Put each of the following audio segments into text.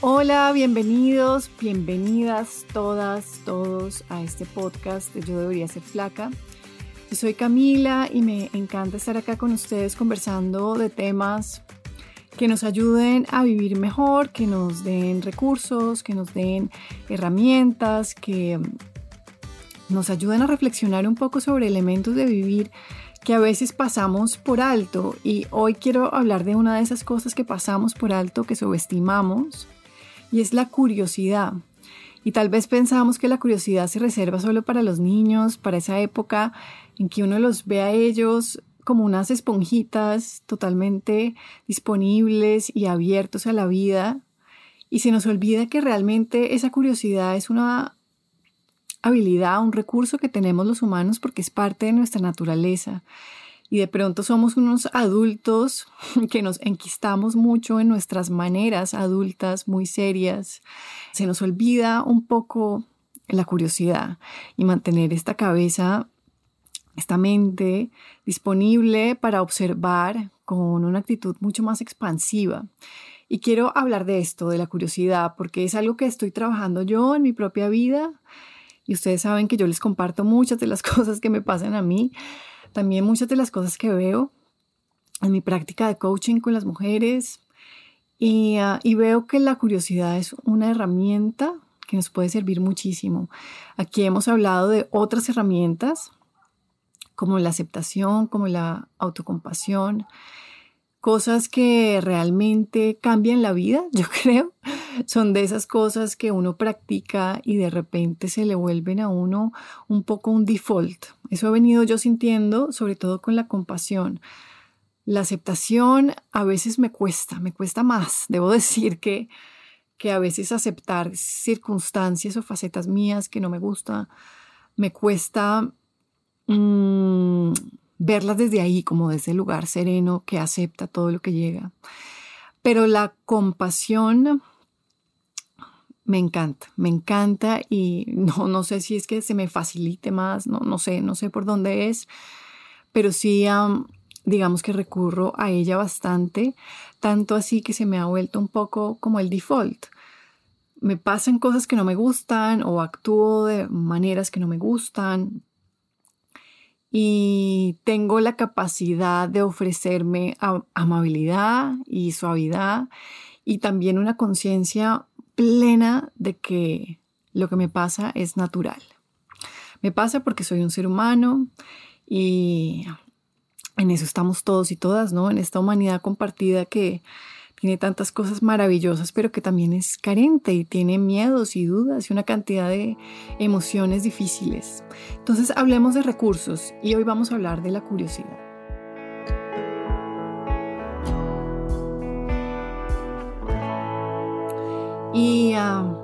Hola, bienvenidos, bienvenidas todas, todos a este podcast de Yo debería ser flaca. Yo soy Camila y me encanta estar acá con ustedes conversando de temas que nos ayuden a vivir mejor, que nos den recursos, que nos den herramientas, que nos ayuden a reflexionar un poco sobre elementos de vivir que a veces pasamos por alto. Y hoy quiero hablar de una de esas cosas que pasamos por alto, que subestimamos, y es la curiosidad. Y tal vez pensamos que la curiosidad se reserva solo para los niños, para esa época en que uno los ve a ellos como unas esponjitas totalmente disponibles y abiertos a la vida y se nos olvida que realmente esa curiosidad es una habilidad, un recurso que tenemos los humanos porque es parte de nuestra naturaleza. Y de pronto somos unos adultos que nos enquistamos mucho en nuestras maneras adultas muy serias. Se nos olvida un poco la curiosidad y mantener esta cabeza esta mente disponible para observar con una actitud mucho más expansiva. Y quiero hablar de esto, de la curiosidad, porque es algo que estoy trabajando yo en mi propia vida. Y ustedes saben que yo les comparto muchas de las cosas que me pasan a mí, también muchas de las cosas que veo en mi práctica de coaching con las mujeres. Y, ah, y veo que la curiosidad es una herramienta que nos puede servir muchísimo. Aquí hemos hablado de otras herramientas como la aceptación, como la autocompasión, cosas que realmente cambian la vida, yo creo. Son de esas cosas que uno practica y de repente se le vuelven a uno un poco un default. Eso he venido yo sintiendo, sobre todo con la compasión. La aceptación a veces me cuesta, me cuesta más. Debo decir que, que a veces aceptar circunstancias o facetas mías que no me gusta, me cuesta Mm, verlas desde ahí, como desde el lugar sereno que acepta todo lo que llega. Pero la compasión me encanta, me encanta y no, no sé si es que se me facilite más, no, no sé, no sé por dónde es, pero sí, digamos que recurro a ella bastante, tanto así que se me ha vuelto un poco como el default. Me pasan cosas que no me gustan o actúo de maneras que no me gustan, y tengo la capacidad de ofrecerme amabilidad y suavidad y también una conciencia plena de que lo que me pasa es natural. Me pasa porque soy un ser humano y en eso estamos todos y todas, ¿no? En esta humanidad compartida que tiene tantas cosas maravillosas, pero que también es carente y tiene miedos y dudas y una cantidad de emociones difíciles. Entonces hablemos de recursos y hoy vamos a hablar de la curiosidad. Y, ah,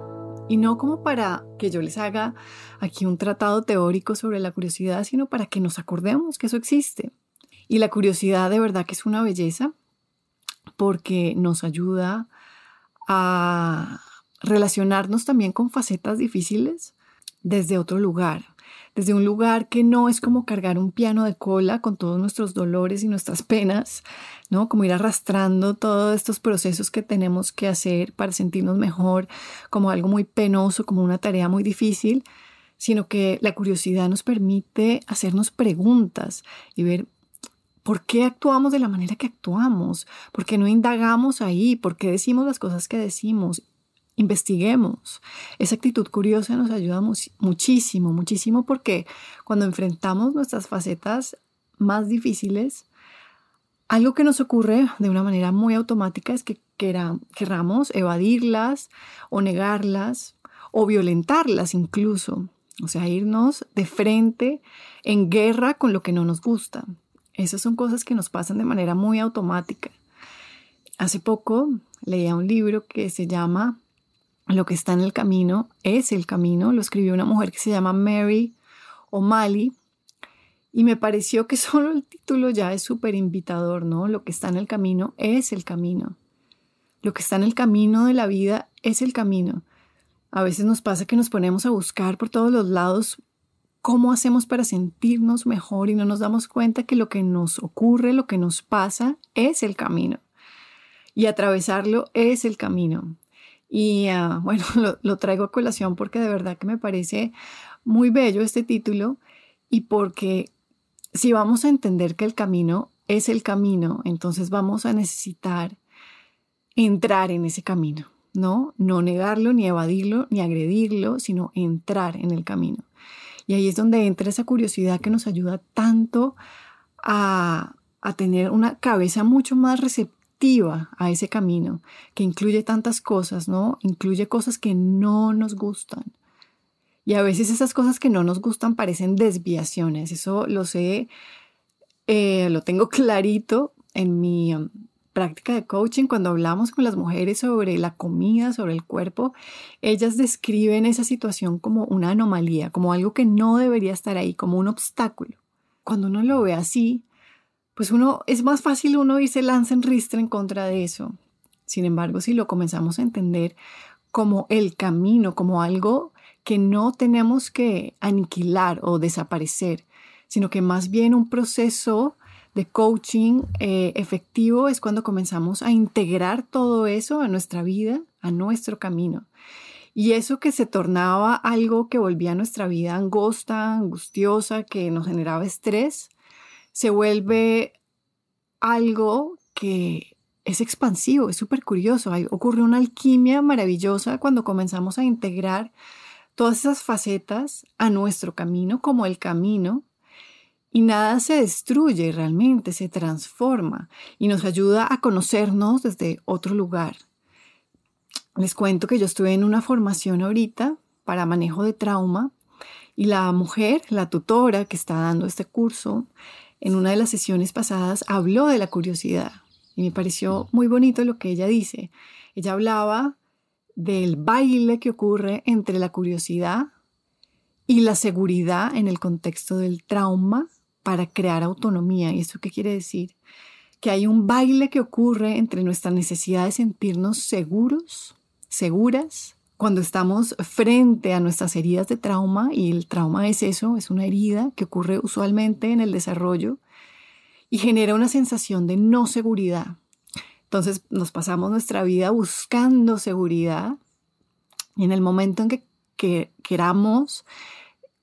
no como para que yo les haga aquí un tratado teórico sobre la curiosidad, sino para que nos acordemos que eso existe. Y la curiosidad de verdad que es una belleza porque nos ayuda a relacionarnos también con facetas difíciles desde otro lugar, desde un lugar que no es como cargar un piano de cola con todos nuestros dolores y nuestras penas, ¿no? Como ir arrastrando todos estos procesos que tenemos que hacer para sentirnos mejor, como algo muy penoso, como una tarea muy difícil, sino que la curiosidad nos permite hacernos preguntas y ver ¿Por qué actuamos de la manera que actuamos? ¿Por qué no indagamos ahí? ¿Por qué decimos las cosas que decimos? Investiguemos. Esa actitud curiosa nos ayuda muchísimo, muchísimo porque cuando enfrentamos nuestras facetas más difíciles, algo que nos ocurre de una manera muy automática es que queramos evadirlas o negarlas o violentarlas incluso. O sea, irnos de frente en guerra con lo que no nos gusta. Esas son cosas que nos pasan de manera muy automática. Hace poco leía un libro que se llama Lo que está en el camino es el camino. Lo escribió una mujer que se llama Mary O'Malley. Y me pareció que solo el título ya es súper invitador, ¿no? Lo que está en el camino es el camino. Lo que está en el camino de la vida es el camino. A veces nos pasa que nos ponemos a buscar por todos los lados cómo hacemos para sentirnos mejor y no nos damos cuenta que lo que nos ocurre, lo que nos pasa, es el camino. Y atravesarlo es el camino. Y ah, bueno, lo, traigo a colación porque de verdad que me parece muy bello este título y porque si vamos a entender que el camino es el camino, entonces vamos a necesitar entrar en ese camino, ¿no? No negarlo, ni evadirlo, ni agredirlo, sino entrar en el camino. Y ahí es donde entra esa curiosidad que nos ayuda tanto a, tener una cabeza mucho más receptiva a ese camino, que incluye tantas cosas, ¿no? Incluye cosas que no nos gustan. Y a veces esas cosas que no nos gustan parecen desviaciones. Eso lo sé, eh, lo tengo clarito en mi práctica de coaching, cuando hablamos con las mujeres sobre la comida, sobre el cuerpo, ellas describen esa situación como una anomalía, como algo que no debería estar ahí, como un obstáculo. Cuando uno lo ve así, pues uno es más fácil uno irse lanza en ristre en contra de eso. Sin embargo, si lo comenzamos a entender como el camino, como algo que no tenemos que aniquilar o desaparecer, sino que más bien un proceso de coaching eh, efectivo es cuando comenzamos a integrar todo eso a nuestra vida, a nuestro camino. Y eso que se tornaba algo que volvía nuestra vida angosta, angustiosa, que nos generaba estrés, se vuelve algo que es expansivo, es súper curioso. ocurre una alquimia maravillosa cuando comenzamos a integrar todas esas facetas a nuestro camino como el camino y nada se destruye realmente, se transforma y nos ayuda a conocernos desde otro lugar. Les cuento que yo estuve en una formación ahorita para manejo de trauma y la mujer, la tutora que está dando este curso, en una de las sesiones pasadas habló de la curiosidad y me pareció muy bonito lo que ella dice. Ella hablaba del baile que ocurre entre la curiosidad y la seguridad en el contexto del trauma para crear autonomía. ¿Y eso qué quiere decir? Que hay un baile que ocurre entre nuestra necesidad de sentirnos seguros, seguras, cuando estamos frente a nuestras heridas de trauma, y el trauma es eso, es una herida que ocurre usualmente en el desarrollo y genera una sensación de no seguridad. Entonces nos pasamos nuestra vida buscando seguridad y en el momento en que, que queramos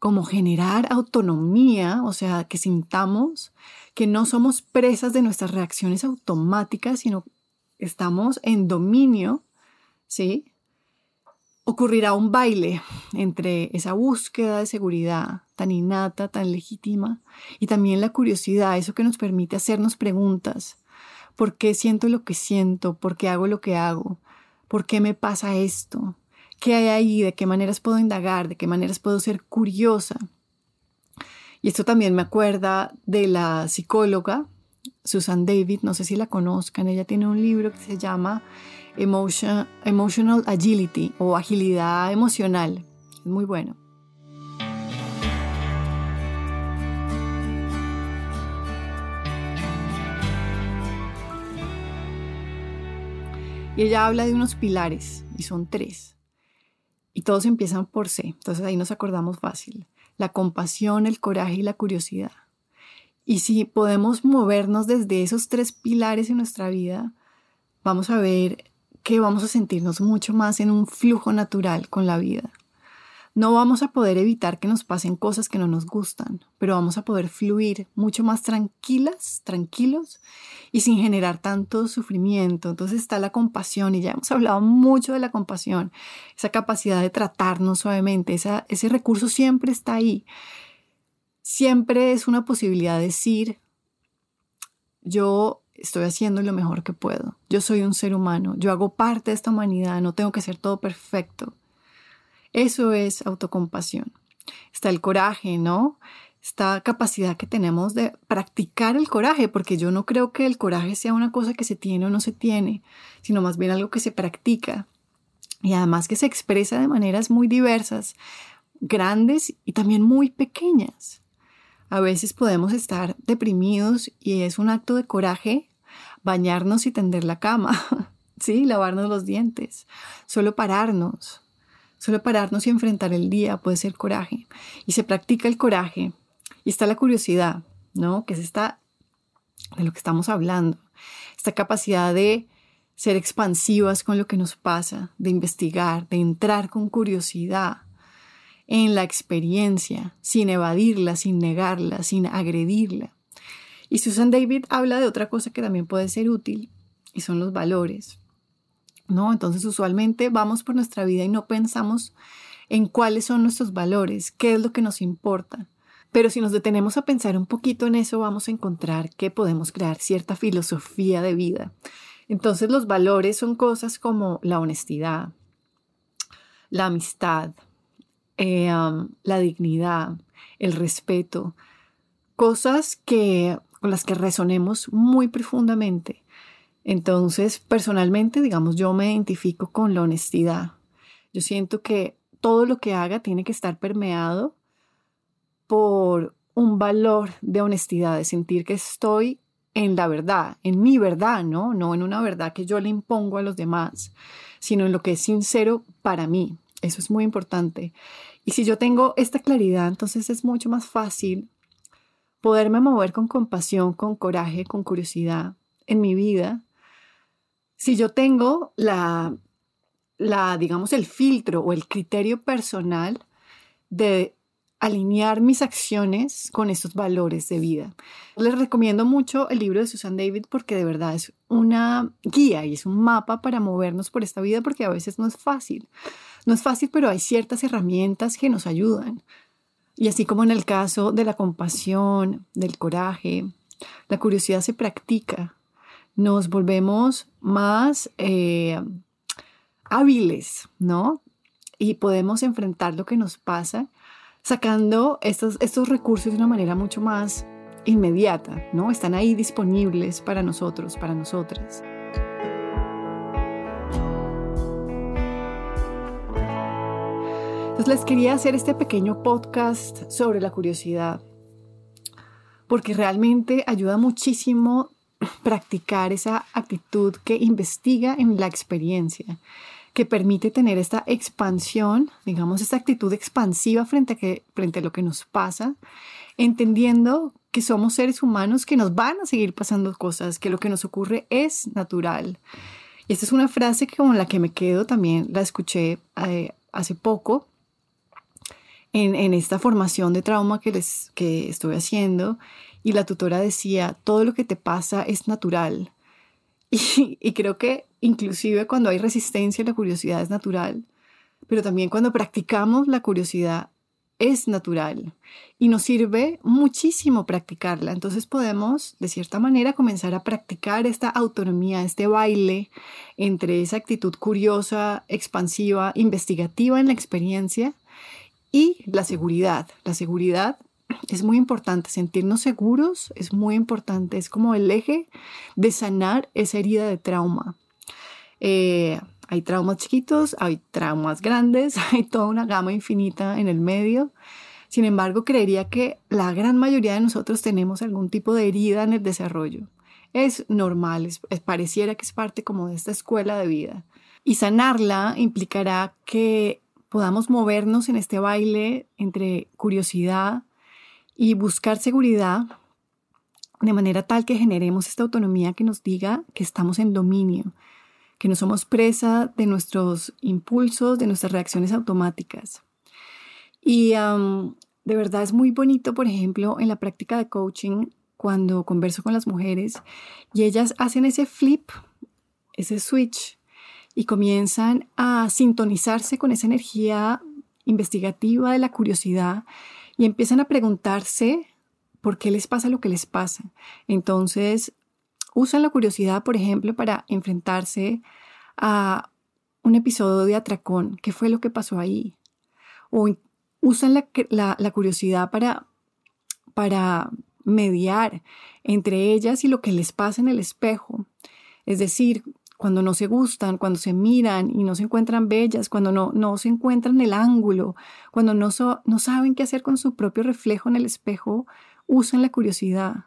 como generar autonomía, o sea, que sintamos que no somos presas de nuestras reacciones automáticas, sino estamos en dominio, ¿sí? Ocurrirá un baile entre esa búsqueda de seguridad tan innata, tan legítima, y también la curiosidad, eso que nos permite hacernos preguntas. ¿Por qué siento lo que siento? ¿Por qué hago lo que hago? ¿Por qué me pasa esto? Qué hay ahí, de qué maneras puedo indagar, de qué maneras puedo ser curiosa. Y esto también me acuerda de la psicóloga Susan David, no sé si la conozcan, ella tiene un libro que se llama Emotional Agility o agilidad emocional. Es muy bueno. Y ella habla de unos pilares, y son tres. Y todos empiezan por C, entonces ahí nos acordamos fácil. La compasión, el coraje y la curiosidad. Y si podemos movernos desde esos tres pilares en nuestra vida, vamos a ver que vamos a sentirnos mucho más en un flujo natural con la vida. No vamos a poder evitar que nos pasen cosas que no nos gustan, pero vamos a poder fluir mucho más tranquilas, tranquilos y sin generar tanto sufrimiento. Entonces está la compasión y ya hemos hablado mucho de la compasión, esa capacidad de tratarnos suavemente, ese recurso siempre está ahí. Siempre es una posibilidad de decir, yo estoy haciendo lo mejor que puedo, yo soy un ser humano, yo hago parte de esta humanidad, no tengo que ser todo perfecto eso es autocompasión. Está el coraje, ¿no? Esta capacidad que tenemos de practicar el coraje, porque yo no creo que el coraje sea una cosa que se tiene o no se tiene, sino más bien algo que se practica y además que se expresa de maneras muy diversas, grandes y también muy pequeñas. A veces podemos estar deprimidos y es un acto de coraje bañarnos y tender la cama, sí, lavarnos los dientes, solo pararnos, Solo pararnos y enfrentar el día puede ser coraje. Y se practica el coraje. Y está la curiosidad, ¿no? Que es esta de lo que estamos hablando. Esta capacidad de ser expansivas con lo que nos pasa, de investigar, de entrar con curiosidad en la experiencia, sin evadirla, sin negarla, sin agredirla. Y Susan David habla de otra cosa que también puede ser útil, y son los valores. ¿No? Entonces usualmente vamos por nuestra vida y no pensamos en cuáles son nuestros valores, qué es lo que nos importa. Pero si nos detenemos a pensar un poquito en eso, vamos a encontrar que podemos crear cierta filosofía de vida. Entonces los valores son cosas como la honestidad, la amistad, eh, la dignidad, el respeto, cosas que, con las que resonemos muy profundamente entonces, personalmente, digamos, yo me identifico con la honestidad. Yo siento que todo lo que haga tiene que estar permeado por un valor de honestidad, de sentir que estoy en la verdad, en mi verdad, ¿no? No en una verdad que yo le impongo a los demás, sino en lo que es sincero para mí. Eso es muy importante. Y si yo tengo esta claridad, entonces es mucho más fácil poderme mover con compasión, con coraje, con curiosidad en mi vida si yo tengo la, la, digamos, el filtro o el criterio personal de alinear mis acciones con estos valores de vida. Les recomiendo mucho el libro de Susan David porque de verdad es una guía y es un mapa para movernos por esta vida porque a veces no es fácil. No es fácil, pero hay ciertas herramientas que nos ayudan. Y así como en el caso de la compasión, del coraje, la curiosidad se practica, nos volvemos más eh, hábiles, ¿no? Y podemos enfrentar lo que nos pasa sacando estos, estos recursos de una manera mucho más inmediata, ¿no? Están ahí disponibles para nosotros, para nosotras. Entonces les quería hacer este pequeño podcast sobre la curiosidad, porque realmente ayuda muchísimo practicar esa actitud que investiga en la experiencia, que permite tener esta expansión, digamos, esta actitud expansiva frente a, frente a lo que nos pasa, entendiendo que somos seres humanos que nos van a seguir pasando cosas, que lo que nos ocurre es natural. Y esta es una frase que con la que me quedo también, la escuché eh, hace poco en, en, esta formación de trauma que, les, que estoy haciendo y la tutora decía, todo lo que te pasa es natural. Y, creo que inclusive cuando hay resistencia, la curiosidad es natural, pero también cuando practicamos la curiosidad es natural y nos sirve muchísimo practicarla. Entonces podemos, de cierta manera, comenzar a practicar esta autonomía, este baile entre esa actitud curiosa, expansiva, investigativa en la experiencia y la seguridad. La seguridad es muy importante sentirnos seguros, es muy importante, es como el eje de sanar esa herida de trauma. Eh, hay traumas chiquitos, hay traumas grandes, hay toda una gama infinita en el medio. Sin embargo, creería que la gran mayoría de nosotros tenemos algún tipo de herida en el desarrollo. Es normal, es, pareciera que es parte como de esta escuela de vida. Y sanarla implicará que podamos movernos en este baile entre curiosidad y buscar seguridad de manera tal que generemos esta autonomía que nos diga que estamos en dominio, que no somos presa de nuestros impulsos, de nuestras reacciones automáticas. Y de verdad es muy bonito, por ejemplo, en la práctica de coaching, cuando converso con las mujeres y ellas hacen ese flip, ese switch, y comienzan a sintonizarse con esa energía investigativa de la curiosidad y empiezan a preguntarse por qué les pasa lo que les pasa. Entonces, usan la curiosidad, por ejemplo, para enfrentarse a un episodio de atracón, qué fue lo que pasó ahí. O usan la, curiosidad para, para mediar entre ellas y lo que les pasa en el espejo. Es decir, cuando no se gustan, cuando se miran y no se encuentran bellas, cuando no, no se encuentran el ángulo, cuando no, no saben qué hacer con su propio reflejo en el espejo, usan la curiosidad.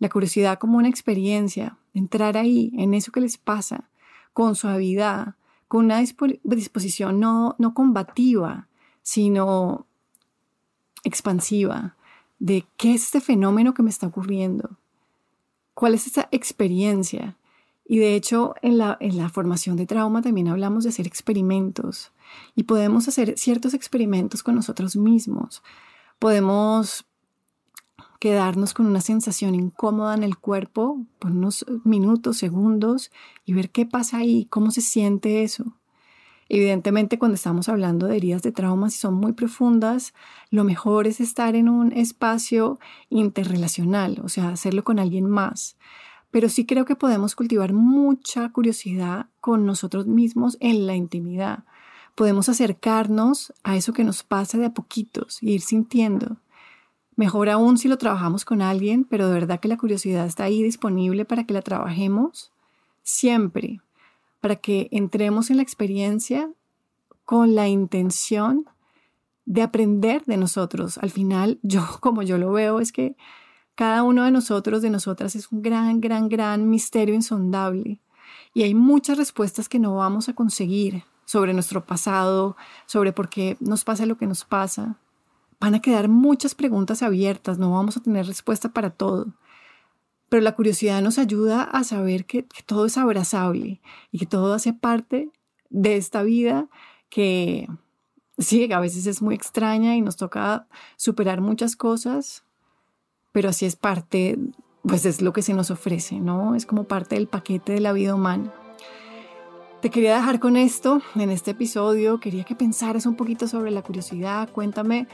La curiosidad como una experiencia, entrar ahí, en eso que les pasa, con suavidad, con una disposición no, no combativa, sino expansiva, de qué es este fenómeno que me está ocurriendo, cuál es esta experiencia. Y de hecho, en la, en la formación de trauma también hablamos de hacer experimentos y podemos hacer ciertos experimentos con nosotros mismos. Podemos quedarnos con una sensación incómoda en el cuerpo por unos minutos, segundos y ver qué pasa ahí, cómo se siente eso. Evidentemente, cuando estamos hablando de heridas de traumas y son muy profundas, lo mejor es estar en un espacio interrelacional, o sea, hacerlo con alguien más. Pero sí creo que podemos cultivar mucha curiosidad con nosotros mismos en la intimidad. Podemos acercarnos a eso que nos pasa de a poquitos e ir sintiendo. Mejor aún si lo trabajamos con alguien, pero de verdad que la curiosidad está ahí disponible para que la trabajemos siempre, para que entremos en la experiencia con la intención de aprender de nosotros. Al final, yo como yo lo veo, es que cada uno de nosotros, de nosotras, es un gran, gran, gran misterio insondable. Y hay muchas respuestas que no vamos a conseguir sobre nuestro pasado, sobre por qué nos pasa lo que nos pasa van a quedar muchas preguntas abiertas, no vamos a tener respuesta para todo. Pero la curiosidad nos ayuda a saber que, todo es abrazable y que todo hace parte de esta vida que sí, a veces es muy extraña y nos toca superar muchas cosas, pero así es parte, pues es lo que se nos ofrece, ¿no? Es como parte del paquete de la vida humana. Te quería dejar con esto en este episodio, quería que pensaras un poquito sobre la curiosidad, cuéntame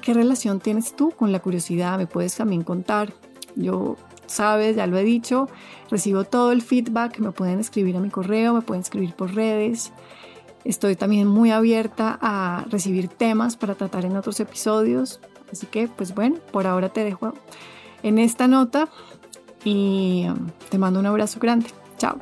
¿Qué relación tienes tú con la curiosidad? Me puedes también contar. Yo, sabes, ya lo he dicho, recibo todo el feedback, me pueden escribir a mi correo, me pueden escribir por redes. Estoy también muy abierta a recibir temas para tratar en otros episodios. Así que, pues bueno, por ahora te dejo en esta nota y um, te mando un abrazo grande. Chao.